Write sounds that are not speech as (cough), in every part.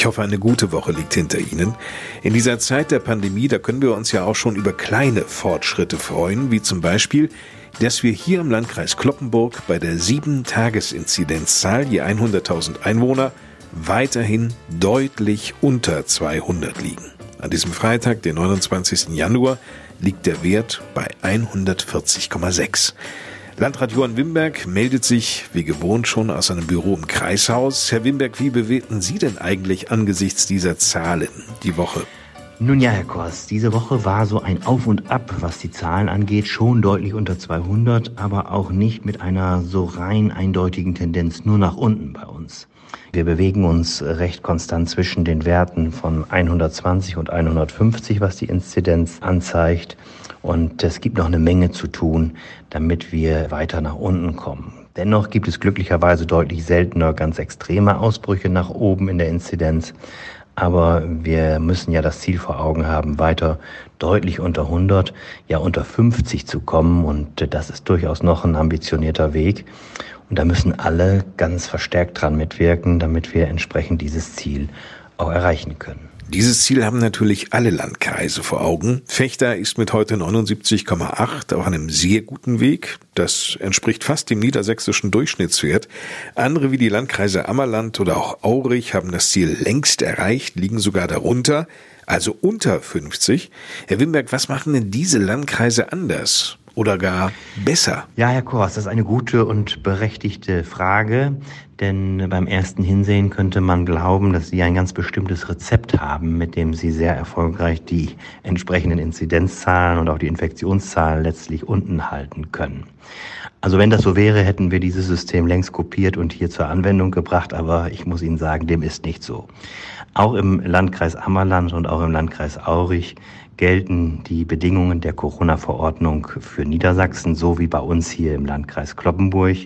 Ich hoffe, eine gute Woche liegt hinter Ihnen. In dieser Zeit der Pandemie, da können wir uns ja auch schon über kleine Fortschritte freuen, wie zum Beispiel, dass wir hier im Landkreis Kloppenburg bei der 7-Tages-Inzidenzzahl je 100.000 Einwohner weiterhin deutlich unter 200 liegen. An diesem Freitag, den 29. Januar, liegt der Wert bei 140,6. Landrat Johann Wimberg meldet sich wie gewohnt schon aus seinem Büro im Kreishaus. Herr Wimberg, wie bewerten Sie denn eigentlich angesichts dieser Zahlen die Woche? Nun ja, Herr Kors, diese Woche war so ein Auf und Ab, was die Zahlen angeht, schon deutlich unter 200, aber auch nicht mit einer so rein eindeutigen Tendenz nur nach unten bei uns. Wir bewegen uns recht konstant zwischen den Werten von 120 und 150, was die Inzidenz anzeigt. Und es gibt noch eine Menge zu tun, damit wir weiter nach unten kommen. Dennoch gibt es glücklicherweise deutlich seltener ganz extreme Ausbrüche nach oben in der Inzidenz. Aber wir müssen ja das Ziel vor Augen haben, weiter deutlich unter 100, ja unter 50 zu kommen. Und das ist durchaus noch ein ambitionierter Weg. Und da müssen alle ganz verstärkt dran mitwirken, damit wir entsprechend dieses Ziel auch erreichen können. Dieses Ziel haben natürlich alle Landkreise vor Augen. Fechter ist mit heute 79,8 auf einem sehr guten Weg. Das entspricht fast dem niedersächsischen Durchschnittswert. Andere wie die Landkreise Ammerland oder auch Aurich haben das Ziel längst erreicht, liegen sogar darunter, also unter 50. Herr Wimberg, was machen denn diese Landkreise anders? Oder gar besser? Ja, Herr Kors, das ist eine gute und berechtigte Frage, denn beim ersten Hinsehen könnte man glauben, dass Sie ein ganz bestimmtes Rezept haben, mit dem Sie sehr erfolgreich die entsprechenden Inzidenzzahlen und auch die Infektionszahlen letztlich unten halten können. Also wenn das so wäre, hätten wir dieses System längst kopiert und hier zur Anwendung gebracht, aber ich muss Ihnen sagen, dem ist nicht so. Auch im Landkreis Ammerland und auch im Landkreis Aurich gelten die Bedingungen der Corona-Verordnung für Niedersachsen, so wie bei uns hier im Landkreis Kloppenburg.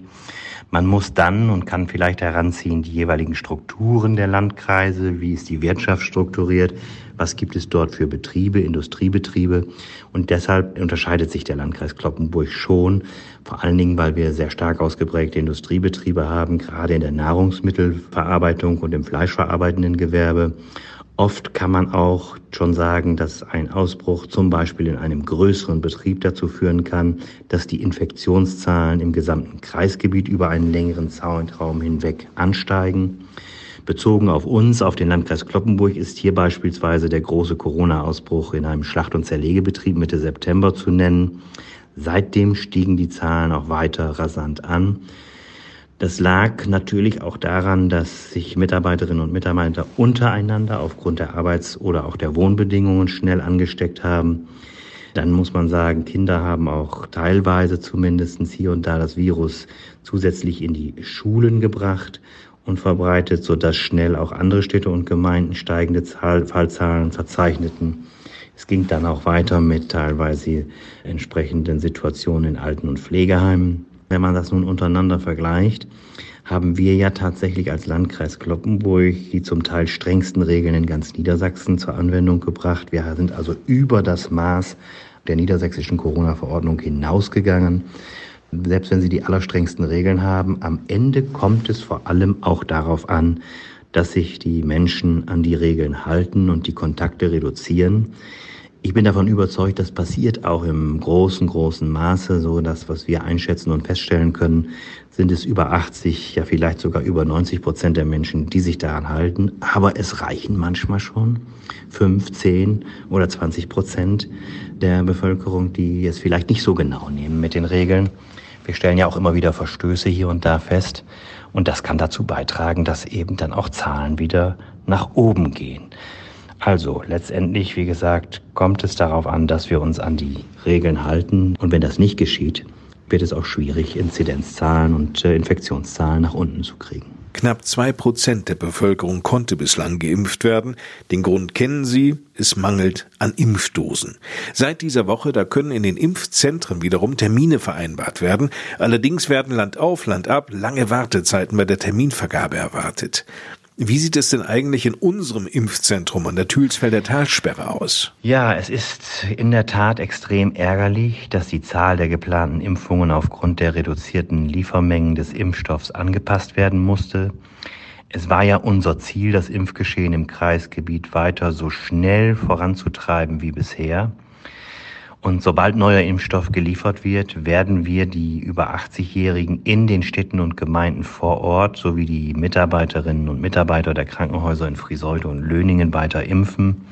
Man muss dann und kann vielleicht heranziehen die jeweiligen Strukturen der Landkreise, wie ist die Wirtschaft strukturiert, was gibt es dort für Betriebe, Industriebetriebe. Und deshalb unterscheidet sich der Landkreis Kloppenburg schon, vor allen Dingen, weil wir sehr stark ausgeprägte Industriebetriebe haben, gerade in der Nahrungsmittelverarbeitung und im fleischverarbeitenden Gewerbe. Oft kann man auch schon sagen, dass ein Ausbruch zum Beispiel in einem größeren Betrieb dazu führen kann, dass die Infektionszahlen im gesamten Kreisgebiet über einen längeren Zeitraum hinweg ansteigen. Bezogen auf uns, auf den Landkreis Kloppenburg, ist hier beispielsweise der große Corona-Ausbruch in einem Schlacht- und Zerlegebetrieb Mitte September zu nennen. Seitdem stiegen die Zahlen auch weiter rasant an. Das lag natürlich auch daran, dass sich Mitarbeiterinnen und Mitarbeiter untereinander aufgrund der Arbeits- oder auch der Wohnbedingungen schnell angesteckt haben. Dann muss man sagen, Kinder haben auch teilweise zumindest hier und da das Virus zusätzlich in die Schulen gebracht und verbreitet, sodass schnell auch andere Städte und Gemeinden steigende Zahl, Fallzahlen verzeichneten. Es ging dann auch weiter mit teilweise entsprechenden Situationen in Alten- und Pflegeheimen. Wenn man das nun untereinander vergleicht, haben wir ja tatsächlich als Landkreis Kloppenburg die zum Teil strengsten Regeln in ganz Niedersachsen zur Anwendung gebracht. Wir sind also über das Maß der niedersächsischen Corona-Verordnung hinausgegangen. Selbst wenn Sie die allerstrengsten Regeln haben, am Ende kommt es vor allem auch darauf an, dass sich die Menschen an die Regeln halten und die Kontakte reduzieren. Ich bin davon überzeugt, das passiert auch im großen, großen Maße. So das, was wir einschätzen und feststellen können, sind es über 80, ja vielleicht sogar über 90 Prozent der Menschen, die sich daran halten. Aber es reichen manchmal schon 5, 10 oder 20 Prozent der Bevölkerung, die es vielleicht nicht so genau nehmen mit den Regeln. Wir stellen ja auch immer wieder Verstöße hier und da fest. Und das kann dazu beitragen, dass eben dann auch Zahlen wieder nach oben gehen. Also letztendlich, wie gesagt, kommt es darauf an, dass wir uns an die Regeln halten. Und wenn das nicht geschieht, wird es auch schwierig, Inzidenzzahlen und äh, Infektionszahlen nach unten zu kriegen. Knapp zwei Prozent der Bevölkerung konnte bislang geimpft werden. Den Grund kennen Sie, es mangelt an Impfdosen. Seit dieser Woche, da können in den Impfzentren wiederum Termine vereinbart werden. Allerdings werden Land auf, Land ab lange Wartezeiten bei der Terminvergabe erwartet. Wie sieht es denn eigentlich in unserem Impfzentrum an der Thülsfelder Talsperre aus? Ja, es ist in der Tat extrem ärgerlich, dass die Zahl der geplanten Impfungen aufgrund der reduzierten Liefermengen des Impfstoffs angepasst werden musste. Es war ja unser Ziel, das Impfgeschehen im Kreisgebiet weiter so schnell voranzutreiben wie bisher. Und sobald neuer Impfstoff geliefert wird, werden wir die über 80-Jährigen in den Städten und Gemeinden vor Ort sowie die Mitarbeiterinnen und Mitarbeiter der Krankenhäuser in Friseute und Löningen weiter impfen.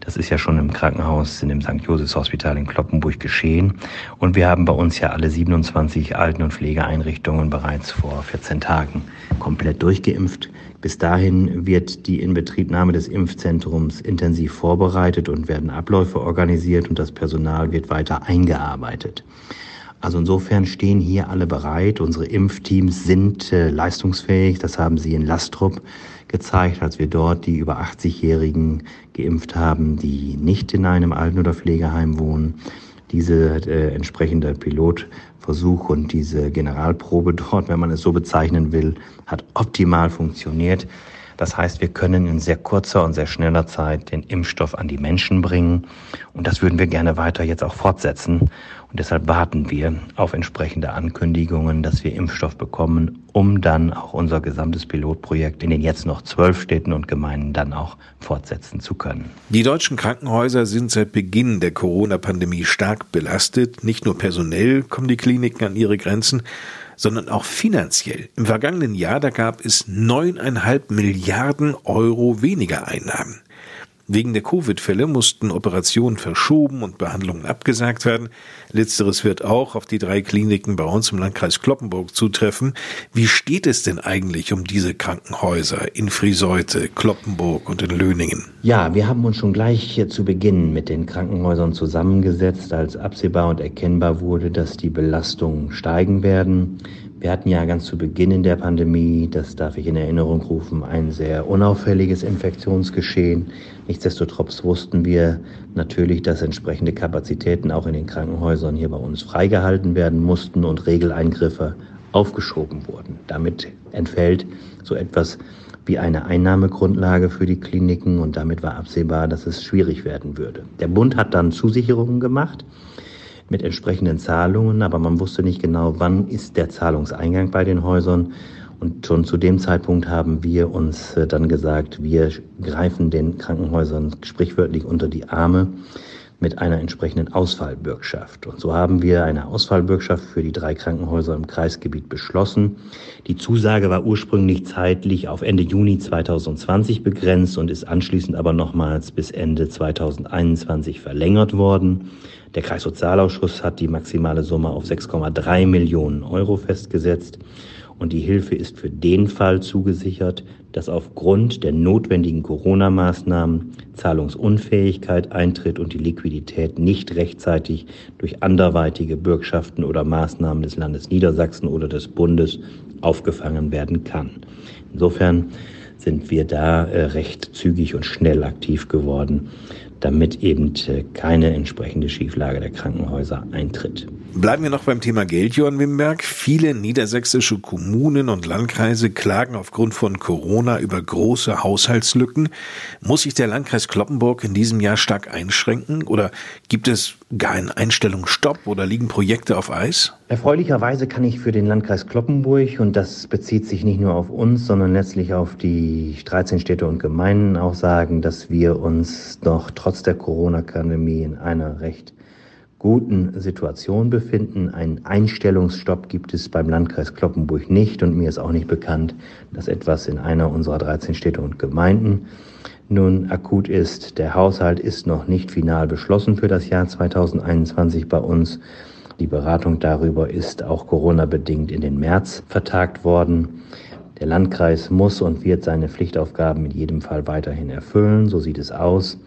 Das ist ja schon im Krankenhaus in dem St. Josephs Hospital in Kloppenburg geschehen. Und wir haben bei uns ja alle 27 Alten- und Pflegeeinrichtungen bereits vor 14 Tagen komplett durchgeimpft. Bis dahin wird die Inbetriebnahme des Impfzentrums intensiv vorbereitet und werden Abläufe organisiert und das Personal wird weiter eingearbeitet. Also insofern stehen hier alle bereit. Unsere Impfteams sind äh, leistungsfähig. Das haben sie in Lastrup gezeigt, als wir dort die über 80-Jährigen geimpft haben, die nicht in einem Alten- oder Pflegeheim wohnen. Diese äh, entsprechende Pilotversuch und diese Generalprobe (laughs) dort, wenn man es so bezeichnen will, hat optimal funktioniert. Das heißt, wir können in sehr kurzer und sehr schneller Zeit den Impfstoff an die Menschen bringen. Und das würden wir gerne weiter jetzt auch fortsetzen. Und deshalb warten wir auf entsprechende Ankündigungen, dass wir Impfstoff bekommen, um dann auch unser gesamtes Pilotprojekt in den jetzt noch zwölf Städten und Gemeinden dann auch fortsetzen zu können. Die deutschen Krankenhäuser sind seit Beginn der Corona-Pandemie stark belastet. Nicht nur personell kommen die Kliniken an ihre Grenzen, sondern auch finanziell. Im vergangenen Jahr, da gab es neuneinhalb Milliarden Euro weniger Einnahmen. Wegen der Covid-Fälle mussten Operationen verschoben und Behandlungen abgesagt werden. Letzteres wird auch auf die drei Kliniken bei uns im Landkreis Kloppenburg zutreffen. Wie steht es denn eigentlich um diese Krankenhäuser in Friseute, Kloppenburg und in Löningen? Ja, wir haben uns schon gleich hier zu Beginn mit den Krankenhäusern zusammengesetzt, als absehbar und erkennbar wurde, dass die Belastungen steigen werden. Wir hatten ja ganz zu Beginn in der Pandemie, das darf ich in Erinnerung rufen, ein sehr unauffälliges Infektionsgeschehen. Nichtsdestotrotz wussten wir natürlich, dass entsprechende Kapazitäten auch in den Krankenhäusern hier bei uns freigehalten werden mussten und Regeleingriffe aufgeschoben wurden. Damit entfällt so etwas wie eine Einnahmegrundlage für die Kliniken und damit war absehbar, dass es schwierig werden würde. Der Bund hat dann Zusicherungen gemacht mit entsprechenden Zahlungen, aber man wusste nicht genau, wann ist der Zahlungseingang bei den Häusern. Und schon zu dem Zeitpunkt haben wir uns äh, dann gesagt, wir greifen den Krankenhäusern sprichwörtlich unter die Arme mit einer entsprechenden Ausfallbürgschaft. Und so haben wir eine Ausfallbürgschaft für die drei Krankenhäuser im Kreisgebiet beschlossen. Die Zusage war ursprünglich zeitlich auf Ende Juni 2020 begrenzt und ist anschließend aber nochmals bis Ende 2021 verlängert worden. Der Kreissozialausschuss hat die maximale Summe auf 6,3 Millionen Euro festgesetzt und die Hilfe ist für den Fall zugesichert, dass aufgrund der notwendigen Corona-Maßnahmen Zahlungsunfähigkeit eintritt und die Liquidität nicht rechtzeitig durch anderweitige Bürgschaften oder Maßnahmen des Landes Niedersachsen oder des Bundes aufgefangen werden kann. Insofern sind wir da äh, recht zügig und schnell aktiv geworden damit eben äh, keine entsprechende Schieflage der Krankenhäuser eintritt. Bleiben wir noch beim Thema Geld, Johann Wimberg. Viele niedersächsische Kommunen und Landkreise klagen aufgrund von Corona über große Haushaltslücken. Muss sich der Landkreis Kloppenburg in diesem Jahr stark einschränken oder gibt es gar einen Einstellungsstopp oder liegen Projekte auf Eis? Erfreulicherweise kann ich für den Landkreis Kloppenburg, und das bezieht sich nicht nur auf uns, sondern letztlich auf die 13 Städte und Gemeinden auch sagen, dass wir uns doch trotz der Corona-Pandemie in einer recht guten Situation befinden. Einen Einstellungsstopp gibt es beim Landkreis Kloppenburg nicht und mir ist auch nicht bekannt, dass etwas in einer unserer 13 Städte und Gemeinden nun akut ist. Der Haushalt ist noch nicht final beschlossen für das Jahr 2021 bei uns. Die Beratung darüber ist auch Corona-bedingt in den März vertagt worden. Der Landkreis muss und wird seine Pflichtaufgaben in jedem Fall weiterhin erfüllen. So sieht es aus.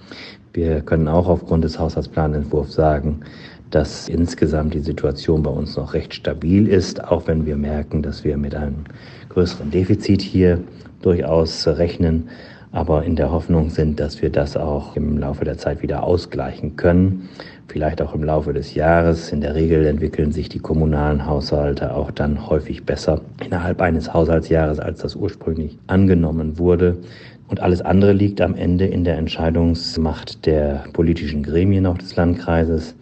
Wir können auch aufgrund des Haushaltsplanentwurfs sagen, dass insgesamt die Situation bei uns noch recht stabil ist, auch wenn wir merken, dass wir mit einem größeren Defizit hier durchaus rechnen, aber in der Hoffnung sind, dass wir das auch im Laufe der Zeit wieder ausgleichen können vielleicht auch im Laufe des Jahres. In der Regel entwickeln sich die kommunalen Haushalte auch dann häufig besser innerhalb eines Haushaltsjahres, als das ursprünglich angenommen wurde. Und alles andere liegt am Ende in der Entscheidungsmacht der politischen Gremien auch des Landkreises.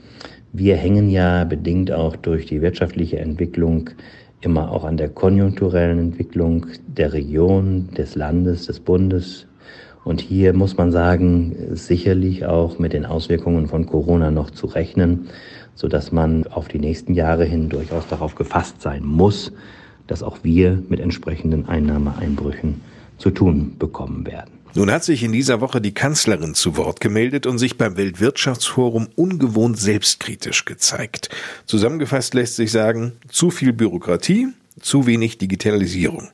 Wir hängen ja bedingt auch durch die wirtschaftliche Entwicklung immer auch an der konjunkturellen Entwicklung der Region, des Landes, des Bundes, und hier muss man sagen, sicherlich auch mit den Auswirkungen von Corona noch zu rechnen, so dass man auf die nächsten Jahre hin durchaus darauf gefasst sein muss, dass auch wir mit entsprechenden Einnahmeeinbrüchen zu tun bekommen werden. Nun hat sich in dieser Woche die Kanzlerin zu Wort gemeldet und sich beim Weltwirtschaftsforum ungewohnt selbstkritisch gezeigt. Zusammengefasst lässt sich sagen, zu viel Bürokratie, zu wenig Digitalisierung.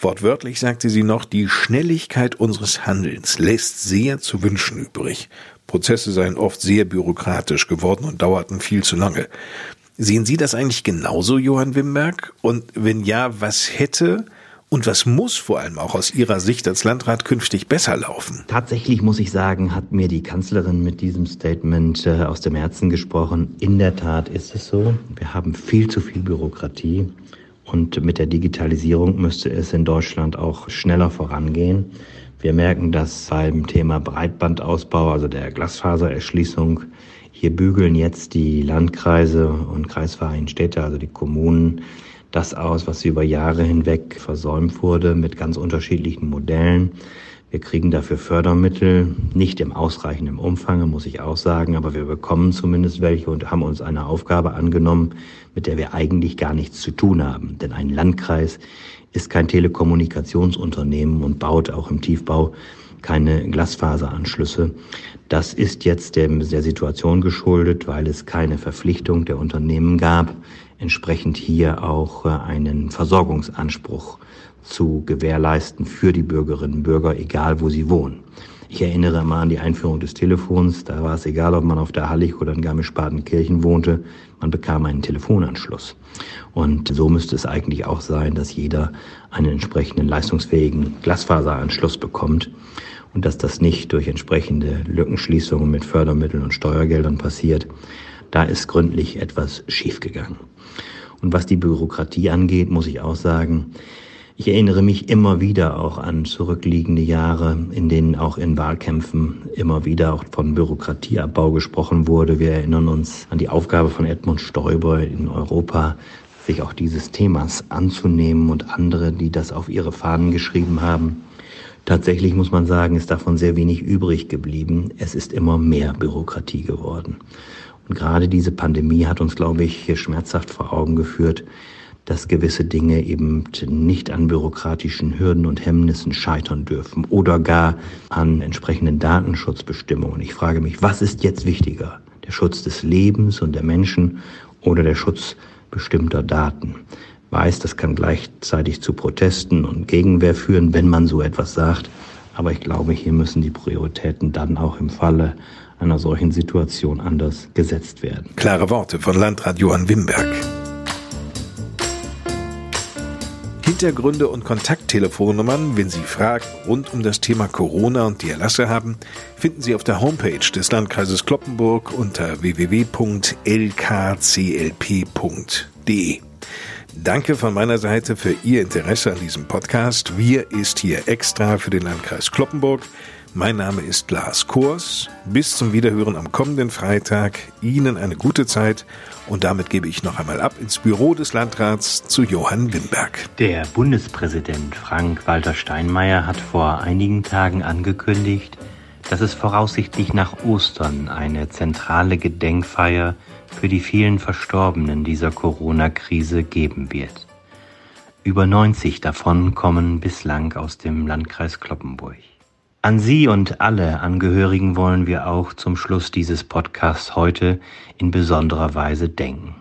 Wortwörtlich sagte sie noch, die Schnelligkeit unseres Handelns lässt sehr zu wünschen übrig. Prozesse seien oft sehr bürokratisch geworden und dauerten viel zu lange. Sehen Sie das eigentlich genauso, Johann Wimberg? Und wenn ja, was hätte und was muss vor allem auch aus Ihrer Sicht als Landrat künftig besser laufen? Tatsächlich muss ich sagen, hat mir die Kanzlerin mit diesem Statement äh, aus dem Herzen gesprochen. In der Tat ist es so. Wir haben viel zu viel Bürokratie. Und mit der Digitalisierung müsste es in Deutschland auch schneller vorangehen. Wir merken das beim Thema Breitbandausbau, also der Glasfasererschließung. Hier bügeln jetzt die Landkreise und kreisfreien Städte, also die Kommunen, das aus, was über Jahre hinweg versäumt wurde, mit ganz unterschiedlichen Modellen. Wir kriegen dafür Fördermittel, nicht im ausreichenden Umfang, muss ich auch sagen, aber wir bekommen zumindest welche und haben uns eine Aufgabe angenommen, mit der wir eigentlich gar nichts zu tun haben. Denn ein Landkreis ist kein Telekommunikationsunternehmen und baut auch im Tiefbau keine Glasfaseranschlüsse. Das ist jetzt der, der Situation geschuldet, weil es keine Verpflichtung der Unternehmen gab, entsprechend hier auch äh, einen Versorgungsanspruch zu gewährleisten für die Bürgerinnen und Bürger, egal wo sie wohnen. Ich erinnere mal an die Einführung des Telefons. Da war es egal, ob man auf der Hallig oder in Garmisch-Partenkirchen wohnte. Man bekam einen Telefonanschluss. Und so müsste es eigentlich auch sein, dass jeder einen entsprechenden leistungsfähigen Glasfaseranschluss bekommt und dass das nicht durch entsprechende Lückenschließungen mit Fördermitteln und Steuergeldern passiert. Da ist gründlich etwas schiefgegangen. Und was die Bürokratie angeht, muss ich auch sagen, ich erinnere mich immer wieder auch an zurückliegende Jahre, in denen auch in Wahlkämpfen immer wieder auch von Bürokratieabbau gesprochen wurde. Wir erinnern uns an die Aufgabe von Edmund Stoiber in Europa, sich auch dieses Themas anzunehmen und andere, die das auf ihre Fahnen geschrieben haben. Tatsächlich muss man sagen, ist davon sehr wenig übrig geblieben. Es ist immer mehr Bürokratie geworden. Und gerade diese Pandemie hat uns, glaube ich, schmerzhaft vor Augen geführt, dass gewisse Dinge eben nicht an bürokratischen Hürden und Hemmnissen scheitern dürfen oder gar an entsprechenden Datenschutzbestimmungen. Ich frage mich, was ist jetzt wichtiger? Der Schutz des Lebens und der Menschen oder der Schutz bestimmter Daten? Weiß, das kann gleichzeitig zu Protesten und Gegenwehr führen, wenn man so etwas sagt. Aber ich glaube, hier müssen die Prioritäten dann auch im Falle einer solchen Situation anders gesetzt werden. Klare Worte von Landrat Johann Wimberg. Hintergründe und Kontakttelefonnummern, wenn Sie Fragen rund um das Thema Corona und die Erlasse haben, finden Sie auf der Homepage des Landkreises Kloppenburg unter www.lkclp.de. Danke von meiner Seite für Ihr Interesse an diesem Podcast. Wir ist hier extra für den Landkreis Kloppenburg. Mein Name ist Lars Kurs. Bis zum Wiederhören am kommenden Freitag. Ihnen eine gute Zeit und damit gebe ich noch einmal ab ins Büro des Landrats zu Johann Wimberg. Der Bundespräsident Frank-Walter Steinmeier hat vor einigen Tagen angekündigt, dass es voraussichtlich nach Ostern eine zentrale Gedenkfeier für die vielen Verstorbenen dieser Corona-Krise geben wird. Über 90 davon kommen bislang aus dem Landkreis Kloppenburg. An Sie und alle Angehörigen wollen wir auch zum Schluss dieses Podcasts heute in besonderer Weise denken.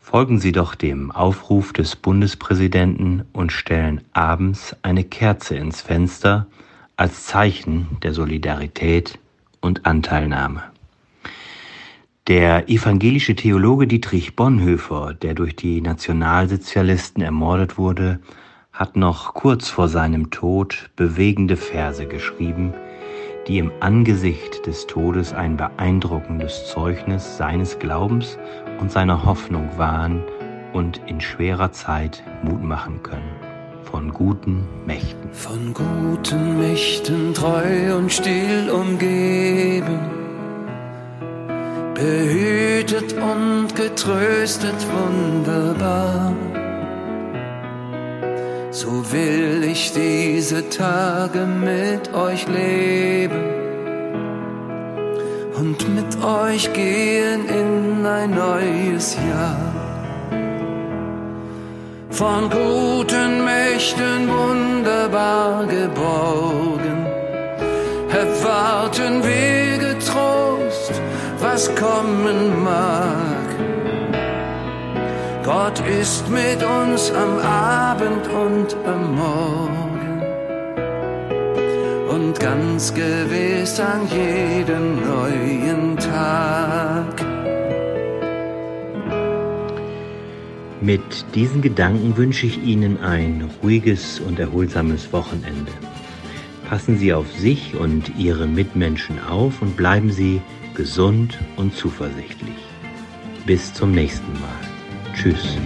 Folgen Sie doch dem Aufruf des Bundespräsidenten und stellen abends eine Kerze ins Fenster als Zeichen der Solidarität und Anteilnahme. Der evangelische Theologe Dietrich Bonhoeffer, der durch die Nationalsozialisten ermordet wurde, hat noch kurz vor seinem Tod bewegende Verse geschrieben, die im Angesicht des Todes ein beeindruckendes Zeugnis seines Glaubens und seiner Hoffnung waren und in schwerer Zeit Mut machen können. Von guten Mächten. Von guten Mächten treu und still umgeben behütet und getröstet wunderbar. So will ich diese Tage mit euch leben und mit euch gehen in ein neues Jahr. Von guten Mächten wunderbar geborgen, erwarten wir getrost was kommen mag. Gott ist mit uns am Abend und am Morgen und ganz gewiss an jedem neuen Tag. Mit diesen Gedanken wünsche ich Ihnen ein ruhiges und erholsames Wochenende. Passen Sie auf sich und Ihre Mitmenschen auf und bleiben Sie gesund und zuversichtlich. Bis zum nächsten Mal. Tschüss.